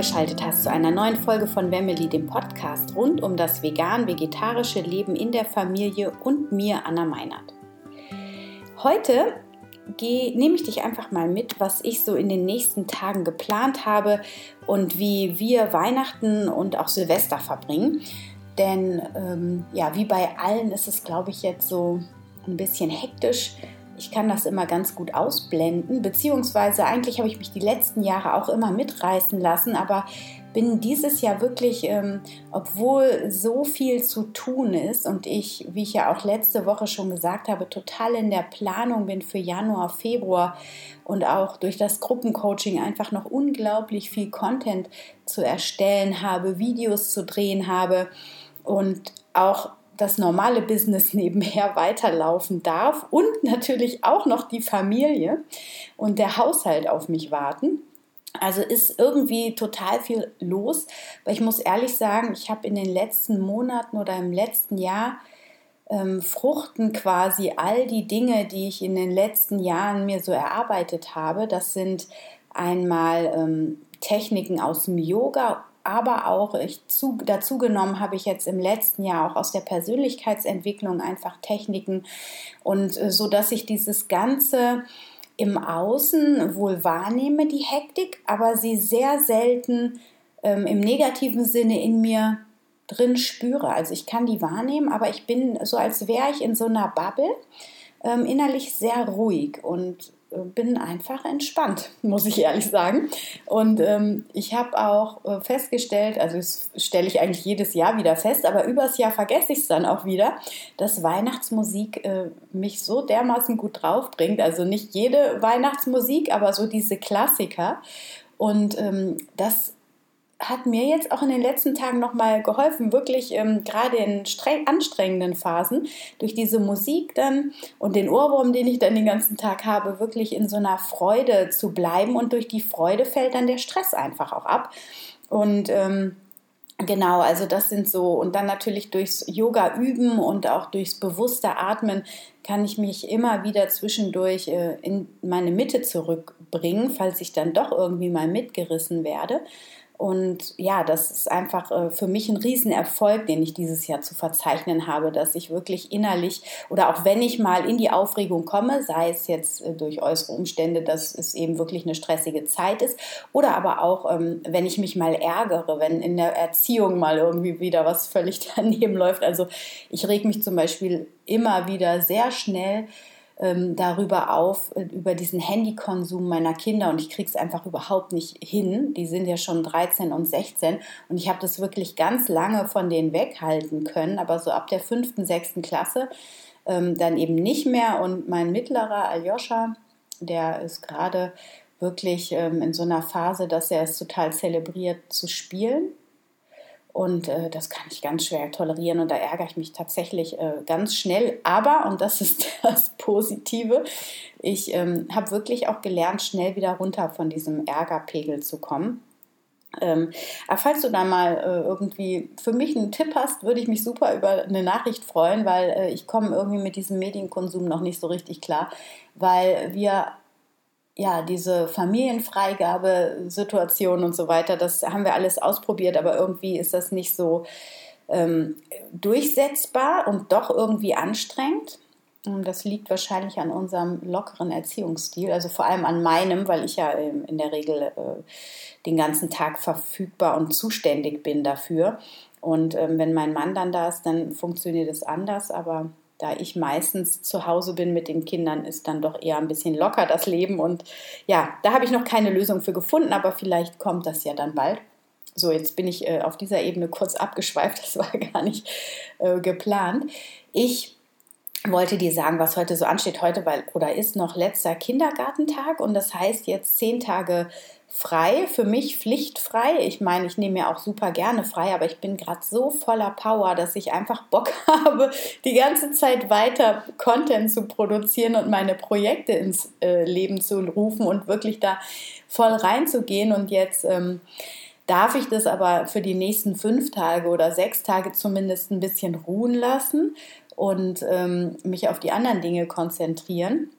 eingeschaltet hast zu einer neuen Folge von Wemmeli, dem Podcast rund um das vegan-vegetarische Leben in der Familie und mir, Anna Meinert. Heute nehme ich dich einfach mal mit, was ich so in den nächsten Tagen geplant habe und wie wir Weihnachten und auch Silvester verbringen. Denn ähm, ja, wie bei allen ist es, glaube ich, jetzt so ein bisschen hektisch ich kann das immer ganz gut ausblenden, beziehungsweise eigentlich habe ich mich die letzten Jahre auch immer mitreißen lassen, aber bin dieses Jahr wirklich, ähm, obwohl so viel zu tun ist und ich, wie ich ja auch letzte Woche schon gesagt habe, total in der Planung bin für Januar, Februar und auch durch das Gruppencoaching einfach noch unglaublich viel Content zu erstellen habe, Videos zu drehen habe und auch das normale Business nebenher weiterlaufen darf und natürlich auch noch die Familie und der Haushalt auf mich warten. Also ist irgendwie total viel los, weil ich muss ehrlich sagen, ich habe in den letzten Monaten oder im letzten Jahr ähm, fruchten quasi all die Dinge, die ich in den letzten Jahren mir so erarbeitet habe. Das sind einmal ähm, Techniken aus dem Yoga aber auch ich zu, dazu genommen habe ich jetzt im letzten Jahr auch aus der Persönlichkeitsentwicklung einfach Techniken und äh, so dass ich dieses ganze im Außen wohl wahrnehme, die Hektik, aber sie sehr selten ähm, im negativen Sinne in mir drin spüre. Also ich kann die wahrnehmen, aber ich bin so, als wäre ich in so einer Bubble, ähm, innerlich sehr ruhig und bin einfach entspannt, muss ich ehrlich sagen. Und ähm, ich habe auch äh, festgestellt, also das stelle ich eigentlich jedes Jahr wieder fest, aber übers Jahr vergesse ich es dann auch wieder, dass Weihnachtsmusik äh, mich so dermaßen gut draufbringt. Also nicht jede Weihnachtsmusik, aber so diese Klassiker. Und ähm, das hat mir jetzt auch in den letzten Tagen nochmal geholfen, wirklich ähm, gerade in anstrengenden Phasen durch diese Musik dann und den Ohrwurm, den ich dann den ganzen Tag habe, wirklich in so einer Freude zu bleiben und durch die Freude fällt dann der Stress einfach auch ab. Und ähm, Genau, also das sind so, und dann natürlich durchs Yoga üben und auch durchs bewusste Atmen kann ich mich immer wieder zwischendurch äh, in meine Mitte zurückbringen, falls ich dann doch irgendwie mal mitgerissen werde. Und ja, das ist einfach äh, für mich ein Riesenerfolg, den ich dieses Jahr zu verzeichnen habe, dass ich wirklich innerlich oder auch wenn ich mal in die Aufregung komme, sei es jetzt äh, durch äußere Umstände, dass es eben wirklich eine stressige Zeit ist, oder aber auch, ähm, wenn ich mich mal ärgere, wenn in der Erziehung mal irgendwie wieder was völlig daneben läuft. Also ich reg mich zum Beispiel immer wieder sehr schnell ähm, darüber auf, äh, über diesen Handykonsum meiner Kinder. Und ich kriege es einfach überhaupt nicht hin. Die sind ja schon 13 und 16 und ich habe das wirklich ganz lange von denen weghalten können, aber so ab der fünften, sechsten Klasse ähm, dann eben nicht mehr. Und mein mittlerer Aljoscha, der ist gerade wirklich ähm, in so einer Phase, dass er es total zelebriert zu spielen und äh, das kann ich ganz schwer tolerieren und da ärgere ich mich tatsächlich äh, ganz schnell. Aber, und das ist das Positive, ich ähm, habe wirklich auch gelernt, schnell wieder runter von diesem Ärgerpegel zu kommen. Ähm, aber falls du da mal äh, irgendwie für mich einen Tipp hast, würde ich mich super über eine Nachricht freuen, weil äh, ich komme irgendwie mit diesem Medienkonsum noch nicht so richtig klar, weil wir ja, diese Familienfreigabe-Situation und so weiter, das haben wir alles ausprobiert, aber irgendwie ist das nicht so ähm, durchsetzbar und doch irgendwie anstrengend. Das liegt wahrscheinlich an unserem lockeren Erziehungsstil, also vor allem an meinem, weil ich ja ähm, in der Regel äh, den ganzen Tag verfügbar und zuständig bin dafür. Und ähm, wenn mein Mann dann da ist, dann funktioniert es anders, aber da ich meistens zu Hause bin mit den Kindern, ist dann doch eher ein bisschen locker das Leben. Und ja, da habe ich noch keine Lösung für gefunden, aber vielleicht kommt das ja dann bald. So, jetzt bin ich äh, auf dieser Ebene kurz abgeschweift, das war gar nicht äh, geplant. Ich wollte dir sagen, was heute so ansteht. Heute weil, oder ist noch letzter Kindergartentag und das heißt jetzt zehn Tage frei, für mich pflichtfrei. Ich meine, ich nehme mir auch super gerne frei, aber ich bin gerade so voller Power, dass ich einfach Bock habe, die ganze Zeit weiter Content zu produzieren und meine Projekte ins äh, Leben zu rufen und wirklich da voll reinzugehen. Und jetzt ähm, darf ich das aber für die nächsten fünf Tage oder sechs Tage zumindest ein bisschen ruhen lassen und ähm, mich auf die anderen Dinge konzentrieren.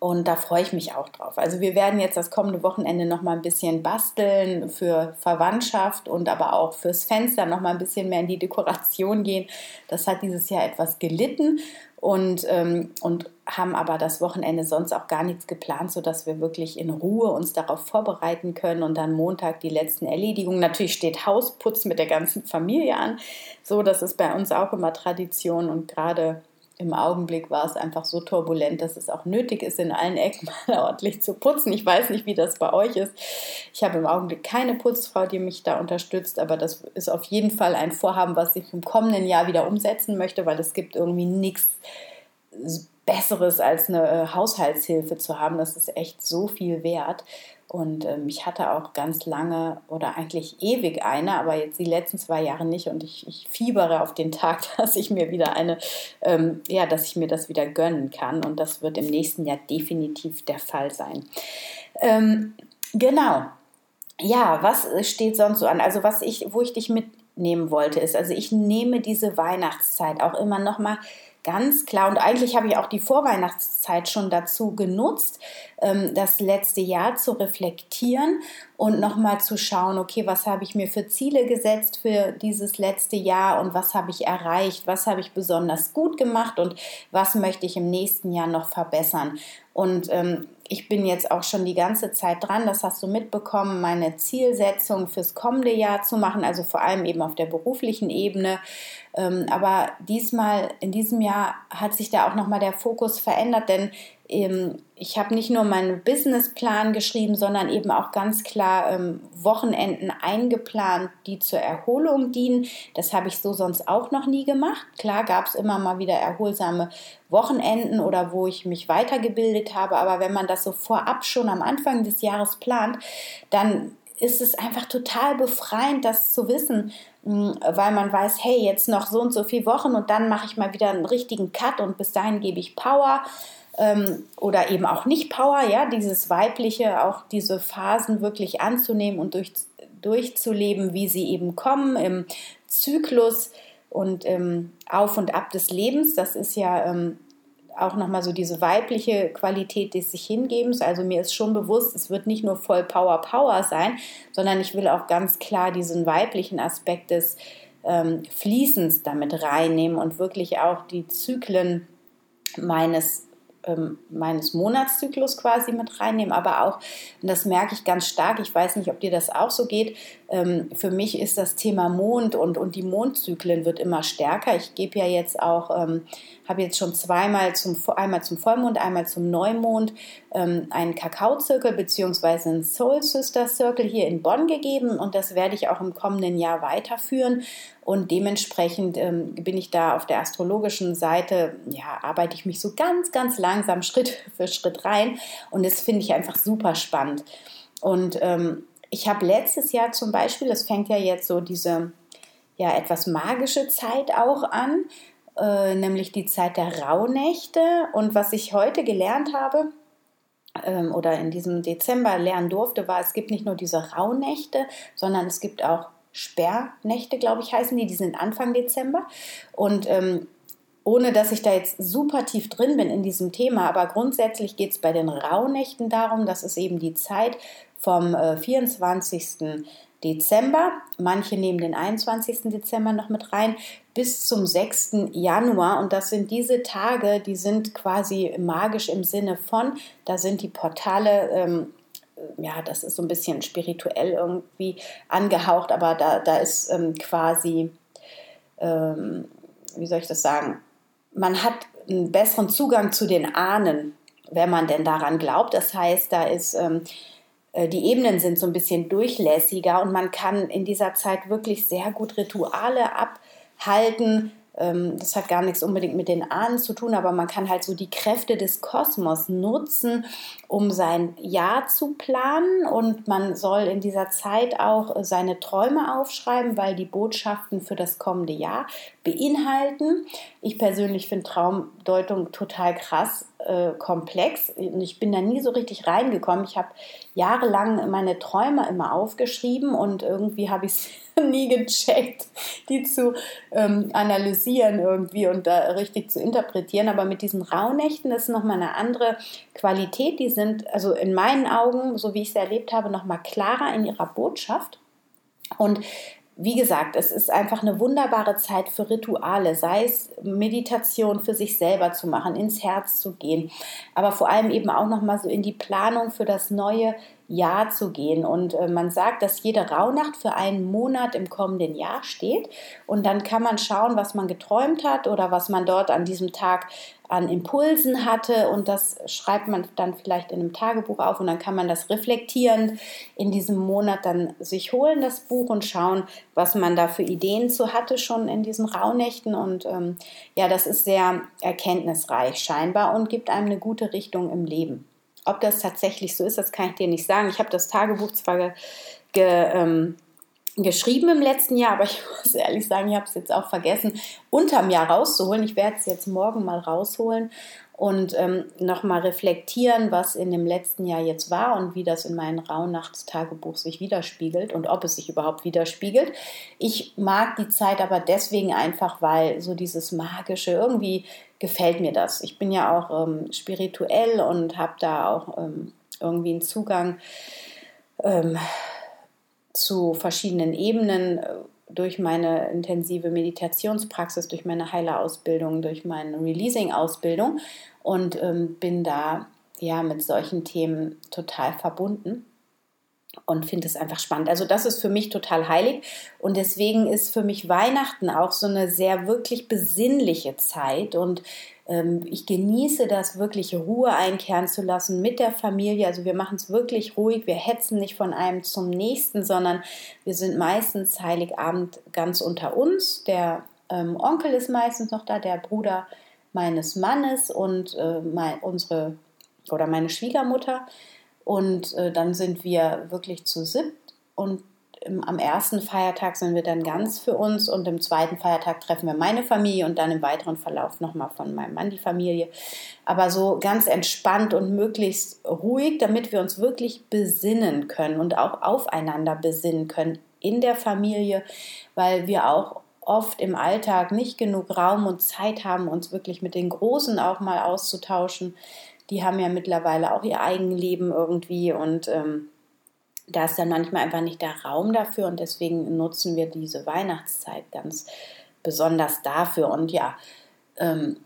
Und da freue ich mich auch drauf. Also wir werden jetzt das kommende Wochenende noch mal ein bisschen basteln für Verwandtschaft und aber auch fürs Fenster noch mal ein bisschen mehr in die Dekoration gehen. Das hat dieses Jahr etwas gelitten und, ähm, und haben aber das Wochenende sonst auch gar nichts geplant, sodass wir wirklich in Ruhe uns darauf vorbereiten können und dann Montag die letzten Erledigungen. Natürlich steht Hausputz mit der ganzen Familie an. So, das ist bei uns auch immer Tradition und gerade im Augenblick war es einfach so turbulent, dass es auch nötig ist, in allen Ecken mal ordentlich zu putzen. Ich weiß nicht, wie das bei euch ist. Ich habe im Augenblick keine Putzfrau, die mich da unterstützt, aber das ist auf jeden Fall ein Vorhaben, was ich im kommenden Jahr wieder umsetzen möchte, weil es gibt irgendwie nichts Besseres als eine äh, Haushaltshilfe zu haben. Das ist echt so viel wert. Und ähm, ich hatte auch ganz lange oder eigentlich ewig eine, aber jetzt die letzten zwei Jahre nicht. Und ich, ich fiebere auf den Tag, dass ich mir wieder eine, ähm, ja, dass ich mir das wieder gönnen kann. Und das wird im nächsten Jahr definitiv der Fall sein. Ähm, genau. Ja, was steht sonst so an? Also was ich, wo ich dich mitnehmen wollte, ist, also ich nehme diese Weihnachtszeit auch immer noch mal ganz klar, und eigentlich habe ich auch die Vorweihnachtszeit schon dazu genutzt, ähm, das letzte Jahr zu reflektieren und nochmal zu schauen, okay, was habe ich mir für Ziele gesetzt für dieses letzte Jahr und was habe ich erreicht, was habe ich besonders gut gemacht und was möchte ich im nächsten Jahr noch verbessern. Und ähm, ich bin jetzt auch schon die ganze Zeit dran, das hast du mitbekommen, meine Zielsetzung fürs kommende Jahr zu machen, also vor allem eben auf der beruflichen Ebene. Ähm, aber diesmal, in diesem Jahr hat sich da auch nochmal der Fokus verändert, denn ich habe nicht nur meinen Businessplan geschrieben, sondern eben auch ganz klar ähm, Wochenenden eingeplant, die zur Erholung dienen. Das habe ich so sonst auch noch nie gemacht. Klar gab es immer mal wieder erholsame Wochenenden oder wo ich mich weitergebildet habe, aber wenn man das so vorab schon am Anfang des Jahres plant, dann ist es einfach total befreiend, das zu wissen, hm, weil man weiß, hey, jetzt noch so und so viele Wochen und dann mache ich mal wieder einen richtigen Cut und bis dahin gebe ich Power ähm, oder eben auch nicht Power, ja, dieses weibliche, auch diese Phasen wirklich anzunehmen und durch, durchzuleben, wie sie eben kommen im Zyklus und im Auf und Ab des Lebens. Das ist ja ähm, auch nochmal so diese weibliche Qualität des sich Hingebens. Also mir ist schon bewusst, es wird nicht nur voll Power Power sein, sondern ich will auch ganz klar diesen weiblichen Aspekt des ähm, Fließens damit reinnehmen und wirklich auch die Zyklen meines ähm, meines Monatszyklus quasi mit reinnehmen, aber auch, und das merke ich ganz stark, ich weiß nicht, ob dir das auch so geht, ähm, für mich ist das Thema Mond und, und die Mondzyklen wird immer stärker. Ich gebe ja jetzt auch, ähm, habe jetzt schon zweimal zum, einmal zum Vollmond, einmal zum Neumond ähm, einen Kakaozirkel bzw. einen Soul Sister Circle hier in Bonn gegeben und das werde ich auch im kommenden Jahr weiterführen. Und dementsprechend ähm, bin ich da auf der astrologischen Seite, ja, arbeite ich mich so ganz, ganz langsam Schritt für Schritt rein. Und das finde ich einfach super spannend. Und ähm, ich habe letztes Jahr zum Beispiel, das fängt ja jetzt so diese ja etwas magische Zeit auch an, äh, nämlich die Zeit der Rauhnächte. Und was ich heute gelernt habe ähm, oder in diesem Dezember lernen durfte, war, es gibt nicht nur diese Rauhnächte, sondern es gibt auch Sperrnächte, glaube ich, heißen die. Die sind Anfang Dezember. Und ähm, ohne dass ich da jetzt super tief drin bin in diesem Thema, aber grundsätzlich geht es bei den Rauhnächten darum, dass es eben die Zeit vom äh, 24. Dezember, manche nehmen den 21. Dezember noch mit rein, bis zum 6. Januar. Und das sind diese Tage, die sind quasi magisch im Sinne von, da sind die Portale, ähm, ja, das ist so ein bisschen spirituell irgendwie angehaucht, aber da, da ist ähm, quasi, ähm, wie soll ich das sagen, man hat einen besseren Zugang zu den Ahnen, wenn man denn daran glaubt. Das heißt, da ist ähm, äh, die Ebenen sind so ein bisschen durchlässiger und man kann in dieser Zeit wirklich sehr gut Rituale abhalten. Ähm, das hat gar nichts unbedingt mit den Ahnen zu tun, aber man kann halt so die Kräfte des Kosmos nutzen, um sein Jahr zu planen. Und man soll in dieser Zeit auch seine Träume aufschreiben, weil die Botschaften für das kommende Jahr beinhalten. Ich persönlich finde Traumdeutung total krass äh, komplex und ich bin da nie so richtig reingekommen. Ich habe jahrelang meine Träume immer aufgeschrieben und irgendwie habe ich es nie gecheckt, die zu ähm, analysieren irgendwie und da richtig zu interpretieren. Aber mit diesen Rauhnächten ist nochmal eine andere Qualität. Die sind also in meinen Augen, so wie ich es erlebt habe, nochmal klarer in ihrer Botschaft. Und wie gesagt, es ist einfach eine wunderbare Zeit für Rituale, sei es Meditation für sich selber zu machen, ins Herz zu gehen, aber vor allem eben auch noch mal so in die Planung für das neue Jahr zu gehen. Und äh, man sagt, dass jede Rauhnacht für einen Monat im kommenden Jahr steht. Und dann kann man schauen, was man geträumt hat oder was man dort an diesem Tag an Impulsen hatte und das schreibt man dann vielleicht in einem Tagebuch auf und dann kann man das reflektierend in diesem Monat dann sich holen, das Buch und schauen, was man da für Ideen zu hatte schon in diesen Rauhnächten und ähm, ja, das ist sehr erkenntnisreich scheinbar und gibt einem eine gute Richtung im Leben. Ob das tatsächlich so ist, das kann ich dir nicht sagen. Ich habe das Tagebuch zwar ge, ge ähm, geschrieben im letzten Jahr, aber ich muss ehrlich sagen, ich habe es jetzt auch vergessen, unterm Jahr rauszuholen. Ich werde es jetzt morgen mal rausholen und ähm, nochmal reflektieren, was in dem letzten Jahr jetzt war und wie das in meinem Rauhnachtstagebuch sich widerspiegelt und ob es sich überhaupt widerspiegelt. Ich mag die Zeit aber deswegen einfach, weil so dieses Magische, irgendwie gefällt mir das. Ich bin ja auch ähm, spirituell und habe da auch ähm, irgendwie einen Zugang ähm, zu verschiedenen Ebenen äh, durch meine intensive Meditationspraxis, durch meine Heilerausbildung, durch meine Releasing-Ausbildung und ähm, bin da ja mit solchen Themen total verbunden und finde es einfach spannend. Also das ist für mich total heilig und deswegen ist für mich Weihnachten auch so eine sehr wirklich besinnliche Zeit und ich genieße das wirklich Ruhe einkehren zu lassen mit der Familie. Also wir machen es wirklich ruhig, wir hetzen nicht von einem zum nächsten, sondern wir sind meistens Heiligabend ganz unter uns. Der ähm, Onkel ist meistens noch da, der Bruder meines Mannes und äh, mein, unsere oder meine Schwiegermutter. Und äh, dann sind wir wirklich zu siebt und im, am ersten Feiertag sind wir dann ganz für uns und im zweiten Feiertag treffen wir meine Familie und dann im weiteren Verlauf nochmal von meinem Mann die Familie. Aber so ganz entspannt und möglichst ruhig, damit wir uns wirklich besinnen können und auch aufeinander besinnen können in der Familie, weil wir auch oft im Alltag nicht genug Raum und Zeit haben, uns wirklich mit den Großen auch mal auszutauschen. Die haben ja mittlerweile auch ihr Eigenleben irgendwie und ähm, da ist dann manchmal einfach nicht der Raum dafür und deswegen nutzen wir diese Weihnachtszeit ganz besonders dafür. Und ja, ähm,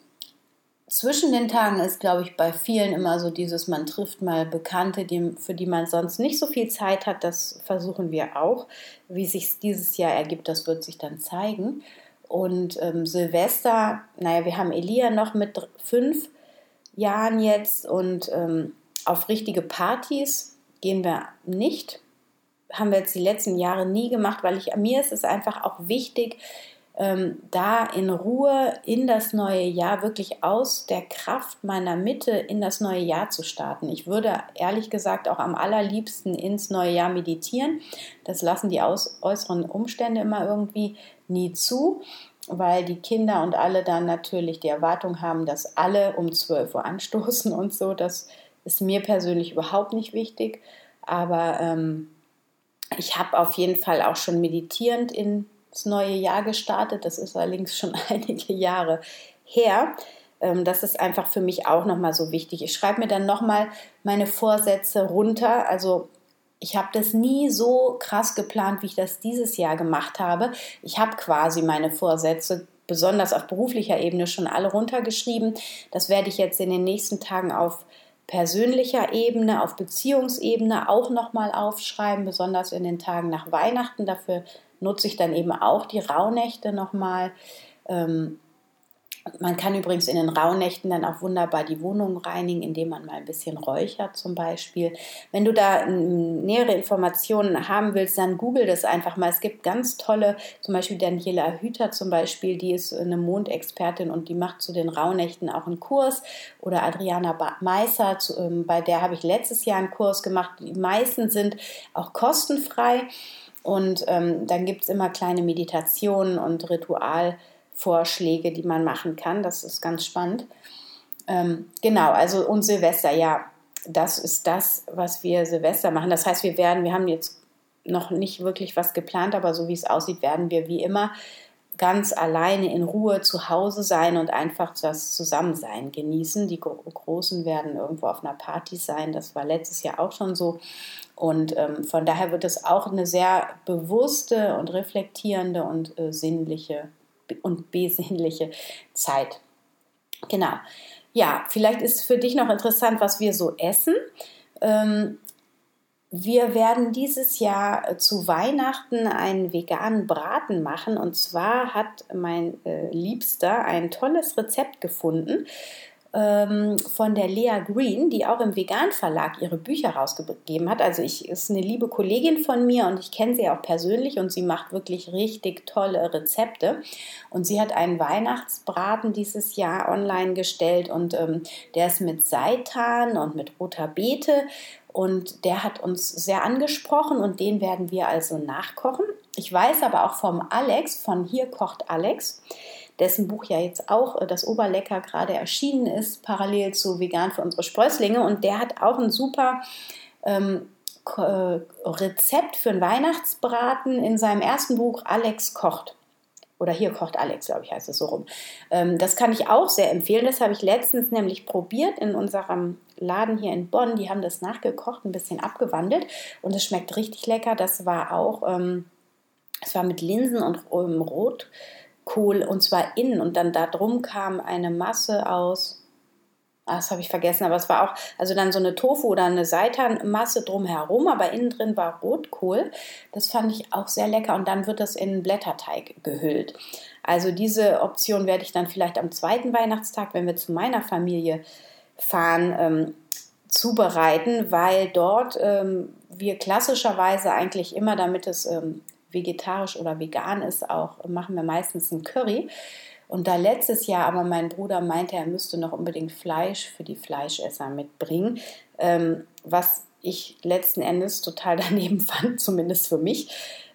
zwischen den Tagen ist, glaube ich, bei vielen immer so dieses, man trifft mal Bekannte, die, für die man sonst nicht so viel Zeit hat. Das versuchen wir auch. Wie sich dieses Jahr ergibt, das wird sich dann zeigen. Und ähm, Silvester, naja, wir haben Elia noch mit fünf Jahren jetzt und ähm, auf richtige Partys gehen wir nicht. Haben wir jetzt die letzten Jahre nie gemacht, weil ich, mir ist es einfach auch wichtig, ähm, da in Ruhe in das neue Jahr wirklich aus der Kraft meiner Mitte in das neue Jahr zu starten. Ich würde ehrlich gesagt auch am allerliebsten ins neue Jahr meditieren. Das lassen die aus, äußeren Umstände immer irgendwie nie zu, weil die Kinder und alle dann natürlich die Erwartung haben, dass alle um 12 Uhr anstoßen und so. Das ist mir persönlich überhaupt nicht wichtig, aber ähm, ich habe auf jeden Fall auch schon meditierend ins neue Jahr gestartet. Das ist allerdings schon einige Jahre her. Ähm, das ist einfach für mich auch nochmal so wichtig. Ich schreibe mir dann nochmal meine Vorsätze runter. Also ich habe das nie so krass geplant, wie ich das dieses Jahr gemacht habe. Ich habe quasi meine Vorsätze besonders auf beruflicher Ebene schon alle runtergeschrieben. Das werde ich jetzt in den nächsten Tagen auf persönlicher Ebene, auf Beziehungsebene auch nochmal aufschreiben, besonders in den Tagen nach Weihnachten. Dafür nutze ich dann eben auch die Rauhnächte nochmal. Ähm, man kann übrigens in den Rauhnächten dann auch wunderbar die Wohnung reinigen, indem man mal ein bisschen räuchert zum Beispiel. Wenn du da nähere Informationen haben willst, dann google das einfach mal. Es gibt ganz tolle, zum Beispiel Daniela Hüter zum Beispiel, die ist eine Mondexpertin und die macht zu den Rauhnächten auch einen Kurs. Oder Adriana Meisser, ähm, bei der habe ich letztes Jahr einen Kurs gemacht. Die meisten sind auch kostenfrei. Und ähm, dann gibt es immer kleine Meditationen und Ritual. Vorschläge, die man machen kann. Das ist ganz spannend. Ähm, genau, also und Silvester, ja, das ist das, was wir Silvester machen. Das heißt, wir werden, wir haben jetzt noch nicht wirklich was geplant, aber so wie es aussieht, werden wir wie immer ganz alleine in Ruhe zu Hause sein und einfach das Zusammensein genießen. Die Großen werden irgendwo auf einer Party sein. Das war letztes Jahr auch schon so. Und ähm, von daher wird es auch eine sehr bewusste und reflektierende und äh, sinnliche und besinnliche Zeit. Genau. Ja, vielleicht ist für dich noch interessant, was wir so essen. Ähm, wir werden dieses Jahr zu Weihnachten einen veganen Braten machen. Und zwar hat mein äh, Liebster ein tolles Rezept gefunden ähm, von der Lea Green, die auch im Vegan Verlag ihre Bücher rausgegeben hat. Also ich ist eine liebe Kollegin von mir und ich kenne sie auch persönlich und sie macht wirklich richtig tolle Rezepte. Und sie hat einen Weihnachtsbraten dieses Jahr online gestellt und ähm, der ist mit Seitan und mit roter Beete und der hat uns sehr angesprochen und den werden wir also nachkochen. Ich weiß aber auch vom Alex, von Hier kocht Alex, dessen Buch ja jetzt auch äh, das Oberlecker gerade erschienen ist, parallel zu Vegan für unsere Sprösslinge. Und der hat auch ein super ähm, äh, Rezept für einen Weihnachtsbraten in seinem ersten Buch Alex kocht. Oder hier kocht Alex, glaube ich, heißt es so rum. Ähm, das kann ich auch sehr empfehlen. Das habe ich letztens nämlich probiert in unserem Laden hier in Bonn. Die haben das nachgekocht, ein bisschen abgewandelt und es schmeckt richtig lecker. Das war auch, ähm, es war mit Linsen und ähm, Rotkohl und zwar innen und dann da drum kam eine Masse aus Ah, das habe ich vergessen, aber es war auch, also dann so eine Tofu oder eine Seitanmasse drumherum, aber innen drin war Rotkohl. Das fand ich auch sehr lecker und dann wird das in Blätterteig gehüllt. Also diese Option werde ich dann vielleicht am zweiten Weihnachtstag, wenn wir zu meiner Familie fahren, ähm, zubereiten, weil dort ähm, wir klassischerweise eigentlich immer, damit es ähm, vegetarisch oder vegan ist, auch machen wir meistens ein Curry. Und da letztes Jahr aber mein Bruder meinte, er müsste noch unbedingt Fleisch für die Fleischesser mitbringen, ähm, was ich letzten Endes total daneben fand, zumindest für mich.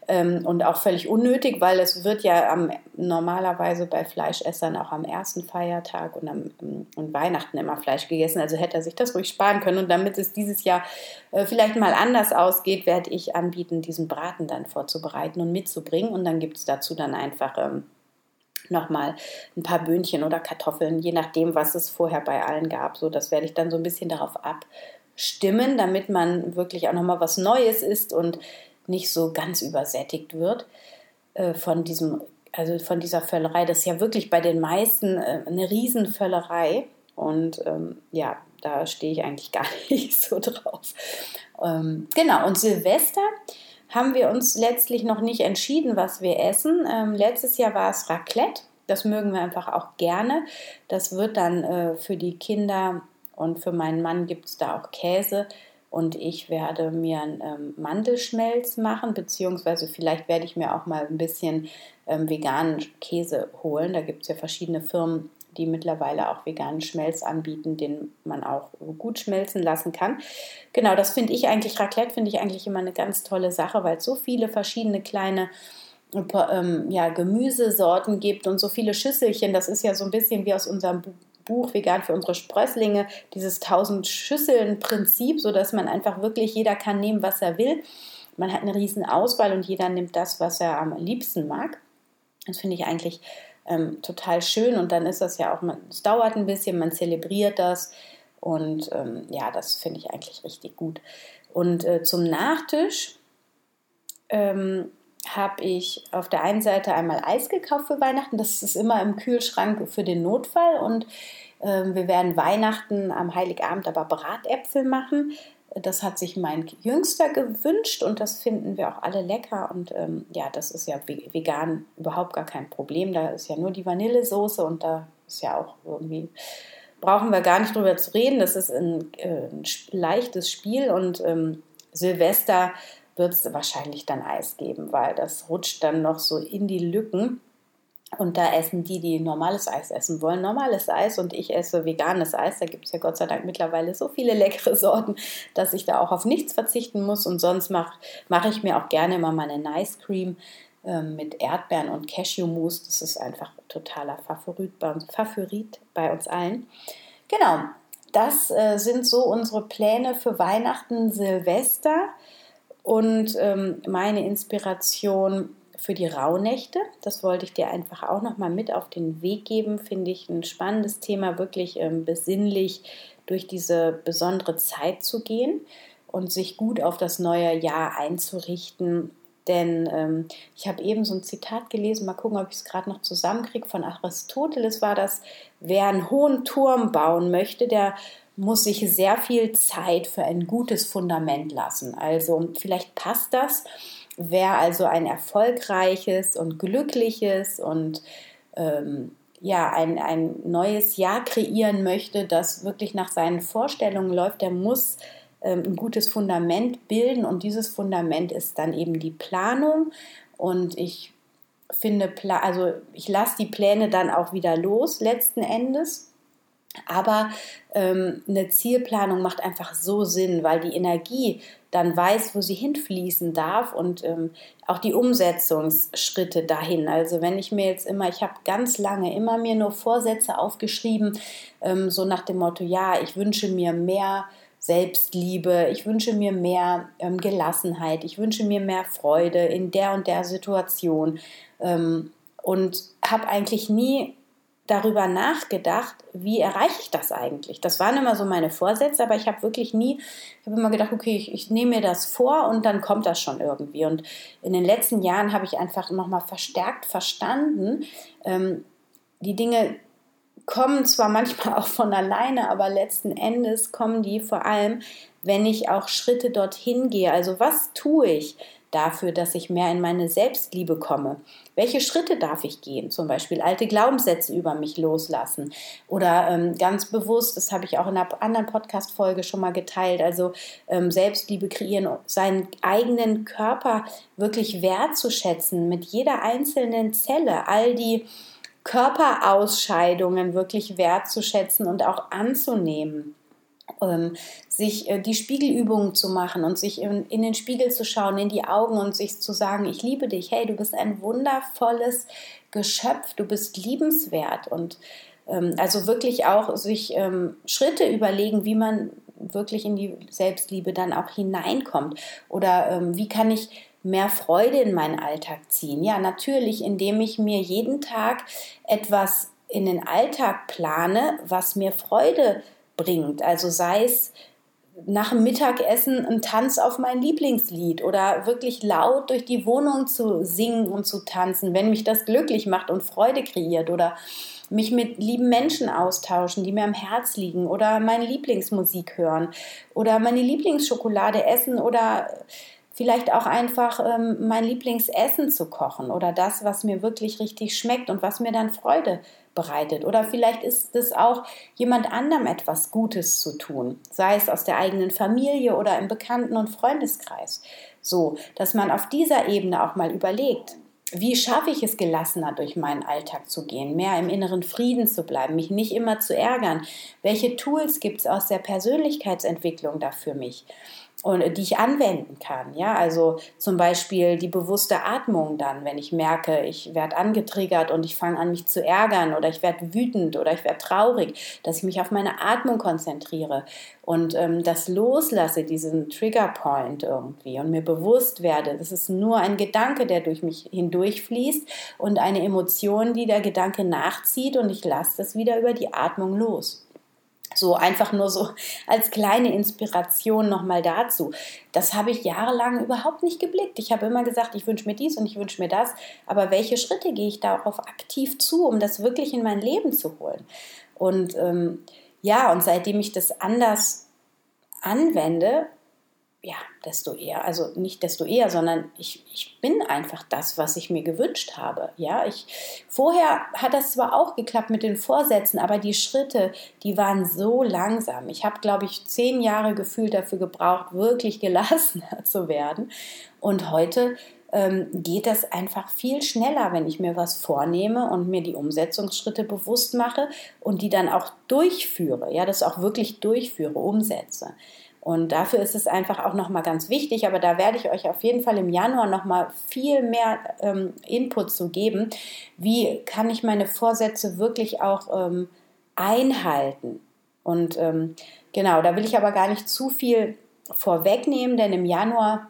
Ähm, und auch völlig unnötig, weil es wird ja am, normalerweise bei Fleischessern auch am ersten Feiertag und am und Weihnachten immer Fleisch gegessen. Also hätte er sich das ruhig sparen können. Und damit es dieses Jahr äh, vielleicht mal anders ausgeht, werde ich anbieten, diesen Braten dann vorzubereiten und mitzubringen. Und dann gibt es dazu dann einfach ähm, nochmal ein paar Böhnchen oder Kartoffeln, je nachdem, was es vorher bei allen gab. So, das werde ich dann so ein bisschen darauf abstimmen, damit man wirklich auch nochmal was Neues isst und nicht so ganz übersättigt wird äh, von diesem, also von dieser Völlerei. Das ist ja wirklich bei den meisten äh, eine Riesenvöllerei. Und ähm, ja, da stehe ich eigentlich gar nicht so drauf. Ähm, genau, und Silvester haben wir uns letztlich noch nicht entschieden, was wir essen. Ähm, letztes Jahr war es Raclette. Das mögen wir einfach auch gerne. Das wird dann äh, für die Kinder und für meinen Mann gibt es da auch Käse. Und ich werde mir einen ähm, Mandelschmelz machen, beziehungsweise vielleicht werde ich mir auch mal ein bisschen ähm, veganen Käse holen. Da gibt es ja verschiedene Firmen, die mittlerweile auch veganen Schmelz anbieten, den man auch gut schmelzen lassen kann. Genau, das finde ich eigentlich, Raclette finde ich eigentlich immer eine ganz tolle Sache, weil es so viele verschiedene kleine ähm, ja, Gemüsesorten gibt und so viele Schüsselchen. Das ist ja so ein bisschen wie aus unserem Buch Vegan für unsere Sprösslinge, dieses 1000 Schüsseln Prinzip, so dass man einfach wirklich jeder kann nehmen, was er will. Man hat eine riesen Auswahl und jeder nimmt das, was er am liebsten mag. Das finde ich eigentlich ähm, total schön und dann ist das ja auch, es dauert ein bisschen, man zelebriert das und ähm, ja, das finde ich eigentlich richtig gut. Und äh, zum Nachtisch ähm, habe ich auf der einen Seite einmal Eis gekauft für Weihnachten, das ist immer im Kühlschrank für den Notfall und ähm, wir werden Weihnachten am Heiligabend aber Bratäpfel machen. Das hat sich mein Jüngster gewünscht und das finden wir auch alle lecker. Und ähm, ja, das ist ja vegan überhaupt gar kein Problem. Da ist ja nur die Vanillesoße und da ist ja auch irgendwie, brauchen wir gar nicht drüber zu reden. Das ist ein, äh, ein leichtes Spiel und ähm, Silvester wird es wahrscheinlich dann Eis geben, weil das rutscht dann noch so in die Lücken. Und da essen die, die normales Eis essen wollen, normales Eis und ich esse veganes Eis. Da gibt es ja Gott sei Dank mittlerweile so viele leckere Sorten, dass ich da auch auf nichts verzichten muss. Und sonst mache mach ich mir auch gerne immer meine Nice Cream äh, mit Erdbeeren und Cashewmus. Das ist einfach totaler Favorit bei uns, Favorit bei uns allen. genau, das äh, sind so unsere Pläne für Weihnachten, Silvester und ähm, meine Inspiration für die Rauhnächte. Das wollte ich dir einfach auch noch mal mit auf den Weg geben. Finde ich ein spannendes Thema, wirklich ähm, besinnlich durch diese besondere Zeit zu gehen und sich gut auf das neue Jahr einzurichten. Denn ähm, ich habe eben so ein Zitat gelesen, mal gucken, ob ich es gerade noch zusammenkriege. Von Aristoteles war das, wer einen hohen Turm bauen möchte, der muss sich sehr viel Zeit für ein gutes Fundament lassen. Also vielleicht passt das. Wer also ein erfolgreiches und glückliches und ähm, ja, ein, ein neues Jahr kreieren möchte, das wirklich nach seinen Vorstellungen läuft, der muss ähm, ein gutes Fundament bilden. Und dieses Fundament ist dann eben die Planung. Und ich finde, also ich lasse die Pläne dann auch wieder los letzten Endes aber ähm, eine Zielplanung macht einfach so Sinn, weil die Energie dann weiß, wo sie hinfließen darf und ähm, auch die Umsetzungsschritte dahin. Also wenn ich mir jetzt immer, ich habe ganz lange immer mir nur Vorsätze aufgeschrieben, ähm, so nach dem Motto, ja, ich wünsche mir mehr Selbstliebe, ich wünsche mir mehr ähm, Gelassenheit, ich wünsche mir mehr Freude in der und der Situation ähm, und habe eigentlich nie darüber nachgedacht, wie erreiche ich das eigentlich? Das waren immer so meine Vorsätze, aber ich habe wirklich nie, ich habe immer gedacht, okay, ich, ich, nehme mir das vor und dann kommt das schon irgendwie. Und in den letzten Jahren habe ich einfach nochmal verstärkt verstanden, ähm, die Dinge kommen zwar manchmal auch von alleine, aber letzten Endes kommen die vor allem, wenn ich auch Schritte dorthin gehe. Also was tue ich? Dafür, dass ich mehr in meine Selbstliebe komme? Welche Schritte darf ich gehen? Zum Beispiel alte Glaubenssätze über mich loslassen oder ähm, ganz bewusst, das habe ich auch in einer anderen Podcast-Folge schon mal geteilt, also ähm, Selbstliebe kreieren, seinen eigenen Körper wirklich wertzuschätzen mit jeder einzelnen Zelle, all die Körperausscheidungen wirklich wertzuschätzen und auch anzunehmen sich äh, die Spiegelübungen zu machen und sich in, in, den Spiegel zu schauen, in die Augen und sich zu sagen, ich liebe dich, hey, du bist ein wundervolles Geschöpf, du bist liebenswert. Und ähm, also wirklich auch sich ähm, Schritte überlegen, wie man wirklich in die Selbstliebe dann auch hineinkommt. Oder ähm, wie kann ich mehr Freude in meinen Alltag ziehen? Ja, natürlich, indem ich mir jeden Tag etwas in den Alltag plane, was mir Freude bringt. Also sei es nach dem Mittagessen ein Tanz auf mein Lieblingslied oder wirklich laut durch die Wohnung zu singen und zu tanzen, wenn mich das glücklich macht und Freude kreiert oder mich mit lieben Menschen austauschen, die mir am Herz liegen oder meine Lieblingsmusik hören oder meine Lieblingsschokolade essen oder vielleicht auch einfach ähm, mein Lieblingsessen zu kochen oder das, was mir wirklich richtig schmeckt und was mir dann Freude bereitet. Oder vielleicht ist es auch jemand anderem etwas Gutes zu tun, sei es aus der eigenen Familie oder im Bekannten- und Freundeskreis. So, dass man auf dieser Ebene auch mal überlegt, wie schaffe ich es gelassener durch meinen Alltag zu gehen, mehr im inneren Frieden zu bleiben, mich nicht immer zu ärgern? Welche Tools gibt es aus der Persönlichkeitsentwicklung da für mich? Und die ich anwenden kann. Ja, also zum Beispiel die bewusste Atmung dann, wenn ich merke, ich werde angetriggert und ich fange an, mich zu ärgern oder ich werde wütend oder ich werde traurig, dass ich mich auf meine Atmung konzentriere und ähm, das loslasse, diesen Triggerpoint irgendwie und mir bewusst werde, das ist nur ein Gedanke, der durch mich hindurchfließt und eine Emotion, die der Gedanke nachzieht und ich lasse das wieder über die Atmung los. So einfach nur so als kleine Inspiration nochmal dazu. Das habe ich jahrelang überhaupt nicht geblickt. Ich habe immer gesagt, ich wünsche mir dies und ich wünsche mir das. Aber welche Schritte gehe ich darauf aktiv zu, um das wirklich in mein Leben zu holen? Und ähm, ja, und seitdem ich das anders anwende, ja, desto eher, also nicht desto eher, sondern ich, ich bin einfach das, was ich mir gewünscht habe. Ja, ich, vorher hat das zwar auch geklappt mit den Vorsätzen, aber die Schritte, die waren so langsam. Ich habe, glaube ich, zehn Jahre gefühlt dafür gebraucht, wirklich gelassener zu werden. Und heute ähm, geht das einfach viel schneller, wenn ich mir was vornehme und mir die Umsetzungsschritte bewusst mache und die dann auch durchführe. Ja, das auch wirklich durchführe, umsetze. Und dafür ist es einfach auch nochmal ganz wichtig, aber da werde ich euch auf jeden Fall im Januar nochmal viel mehr ähm, Input zu geben. Wie kann ich meine Vorsätze wirklich auch ähm, einhalten? Und ähm, genau, da will ich aber gar nicht zu viel vorwegnehmen, denn im Januar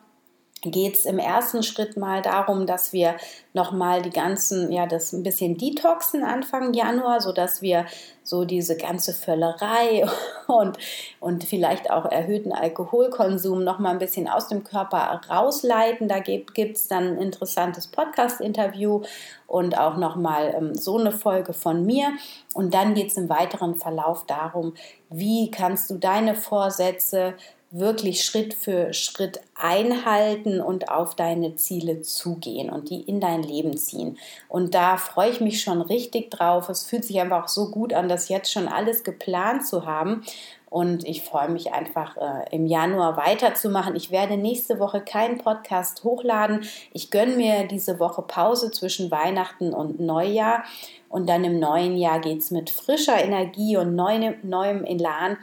geht es im ersten Schritt mal darum, dass wir nochmal die ganzen, ja, das ein bisschen detoxen Anfang Januar, sodass wir so diese ganze Völlerei und, und vielleicht auch erhöhten Alkoholkonsum nochmal ein bisschen aus dem Körper rausleiten. Da gibt es dann ein interessantes Podcast-Interview und auch nochmal ähm, so eine Folge von mir. Und dann geht es im weiteren Verlauf darum, wie kannst du deine Vorsätze wirklich Schritt für Schritt einhalten und auf deine Ziele zugehen und die in dein Leben ziehen. Und da freue ich mich schon richtig drauf. Es fühlt sich einfach auch so gut an, das jetzt schon alles geplant zu haben. Und ich freue mich einfach äh, im Januar weiterzumachen. Ich werde nächste Woche keinen Podcast hochladen. Ich gönne mir diese Woche Pause zwischen Weihnachten und Neujahr. Und dann im neuen Jahr geht es mit frischer Energie und neuem, neuem Elan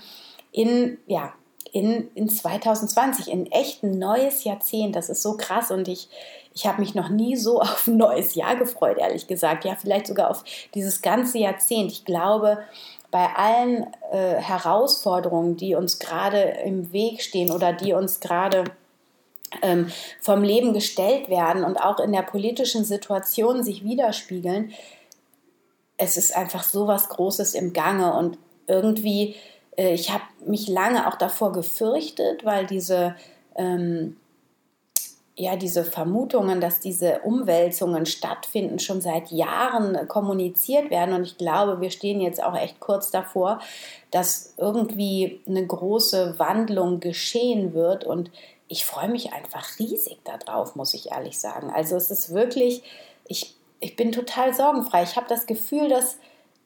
in, ja, in, in 2020, in echt ein neues Jahrzehnt. Das ist so krass und ich, ich habe mich noch nie so auf ein neues Jahr gefreut, ehrlich gesagt. Ja, vielleicht sogar auf dieses ganze Jahrzehnt. Ich glaube, bei allen äh, Herausforderungen, die uns gerade im Weg stehen oder die uns gerade ähm, vom Leben gestellt werden und auch in der politischen Situation sich widerspiegeln, es ist einfach so was Großes im Gange und irgendwie äh, ich habe mich lange auch davor gefürchtet, weil diese, ähm, ja, diese Vermutungen, dass diese Umwälzungen stattfinden, schon seit Jahren kommuniziert werden. Und ich glaube, wir stehen jetzt auch echt kurz davor, dass irgendwie eine große Wandlung geschehen wird. Und ich freue mich einfach riesig darauf, muss ich ehrlich sagen. Also es ist wirklich, ich, ich bin total sorgenfrei. Ich habe das Gefühl, dass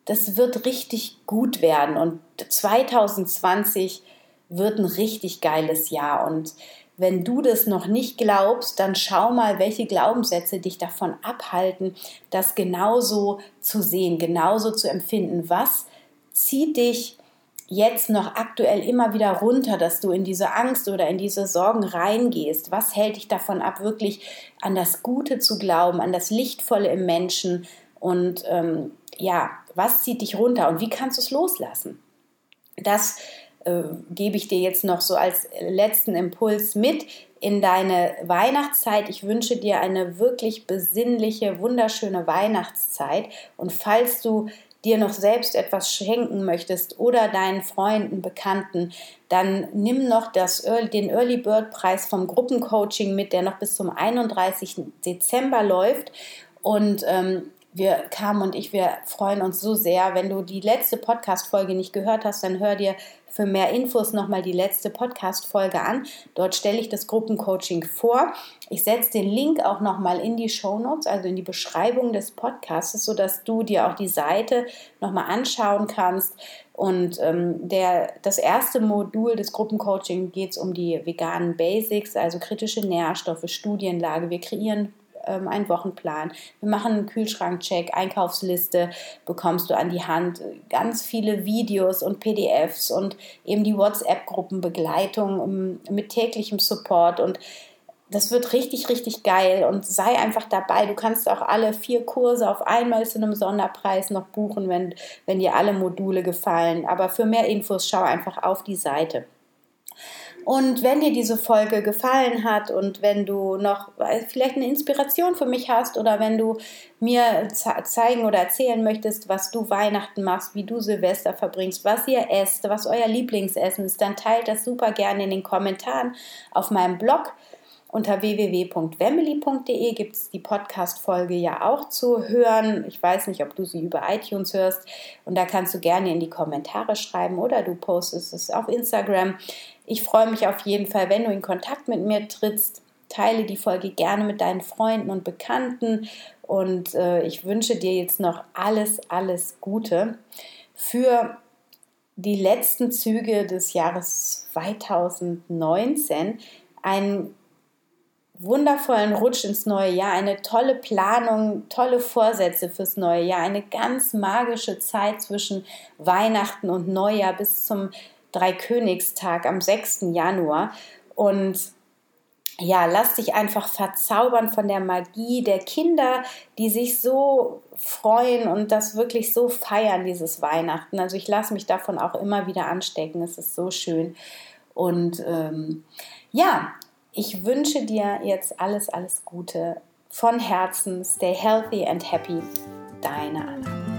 das wird richtig gut werden und 2020 wird ein richtig geiles Jahr und wenn du das noch nicht glaubst, dann schau mal, welche Glaubenssätze dich davon abhalten, das genauso zu sehen, genauso zu empfinden. Was zieht dich jetzt noch aktuell immer wieder runter, dass du in diese Angst oder in diese Sorgen reingehst? Was hält dich davon ab, wirklich an das Gute zu glauben, an das Lichtvolle im Menschen und ähm, ja, was zieht dich runter und wie kannst du es loslassen? Das äh, gebe ich dir jetzt noch so als letzten Impuls mit in deine Weihnachtszeit. Ich wünsche dir eine wirklich besinnliche, wunderschöne Weihnachtszeit. Und falls du dir noch selbst etwas schenken möchtest oder deinen Freunden, Bekannten, dann nimm noch das den Early Bird Preis vom Gruppencoaching mit, der noch bis zum 31. Dezember läuft. Und ähm, wir, Carmen und ich, wir freuen uns so sehr. Wenn du die letzte Podcast-Folge nicht gehört hast, dann hör dir für mehr Infos nochmal die letzte Podcast-Folge an. Dort stelle ich das Gruppencoaching vor. Ich setze den Link auch nochmal in die Show Notes, also in die Beschreibung des Podcasts, sodass du dir auch die Seite nochmal anschauen kannst. Und ähm, der, das erste Modul des Gruppencoaching geht es um die veganen Basics, also kritische Nährstoffe, Studienlage. Wir kreieren ähm, einen Wochenplan. Wir machen einen Kühlschrankcheck, Einkaufsliste bekommst du an die Hand, ganz viele Videos und PDFs und eben die WhatsApp-Gruppenbegleitung um, mit täglichem Support und das wird richtig, richtig geil und sei einfach dabei. Du kannst auch alle vier Kurse auf einmal zu einem Sonderpreis noch buchen, wenn, wenn dir alle Module gefallen. Aber für mehr Infos schau einfach auf die Seite. Und wenn dir diese Folge gefallen hat und wenn du noch vielleicht eine Inspiration für mich hast oder wenn du mir zeigen oder erzählen möchtest, was du Weihnachten machst, wie du Silvester verbringst, was ihr esst, was euer Lieblingsessen ist, dann teilt das super gerne in den Kommentaren auf meinem Blog. Unter www.wemily.de gibt es die Podcast-Folge ja auch zu hören. Ich weiß nicht, ob du sie über iTunes hörst. Und da kannst du gerne in die Kommentare schreiben oder du postest es auf Instagram. Ich freue mich auf jeden Fall, wenn du in Kontakt mit mir trittst. Teile die Folge gerne mit deinen Freunden und Bekannten. Und äh, ich wünsche dir jetzt noch alles, alles Gute für die letzten Züge des Jahres 2019. Einen wundervollen Rutsch ins neue Jahr, eine tolle Planung, tolle Vorsätze fürs neue Jahr, eine ganz magische Zeit zwischen Weihnachten und Neujahr bis zum Dreikönigstag am 6. Januar. Und ja, lass dich einfach verzaubern von der Magie der Kinder, die sich so freuen und das wirklich so feiern, dieses Weihnachten. Also ich lasse mich davon auch immer wieder anstecken. Es ist so schön. Und ähm, ja, ich wünsche dir jetzt alles, alles Gute von Herzen. Stay healthy and happy. Deine Anna.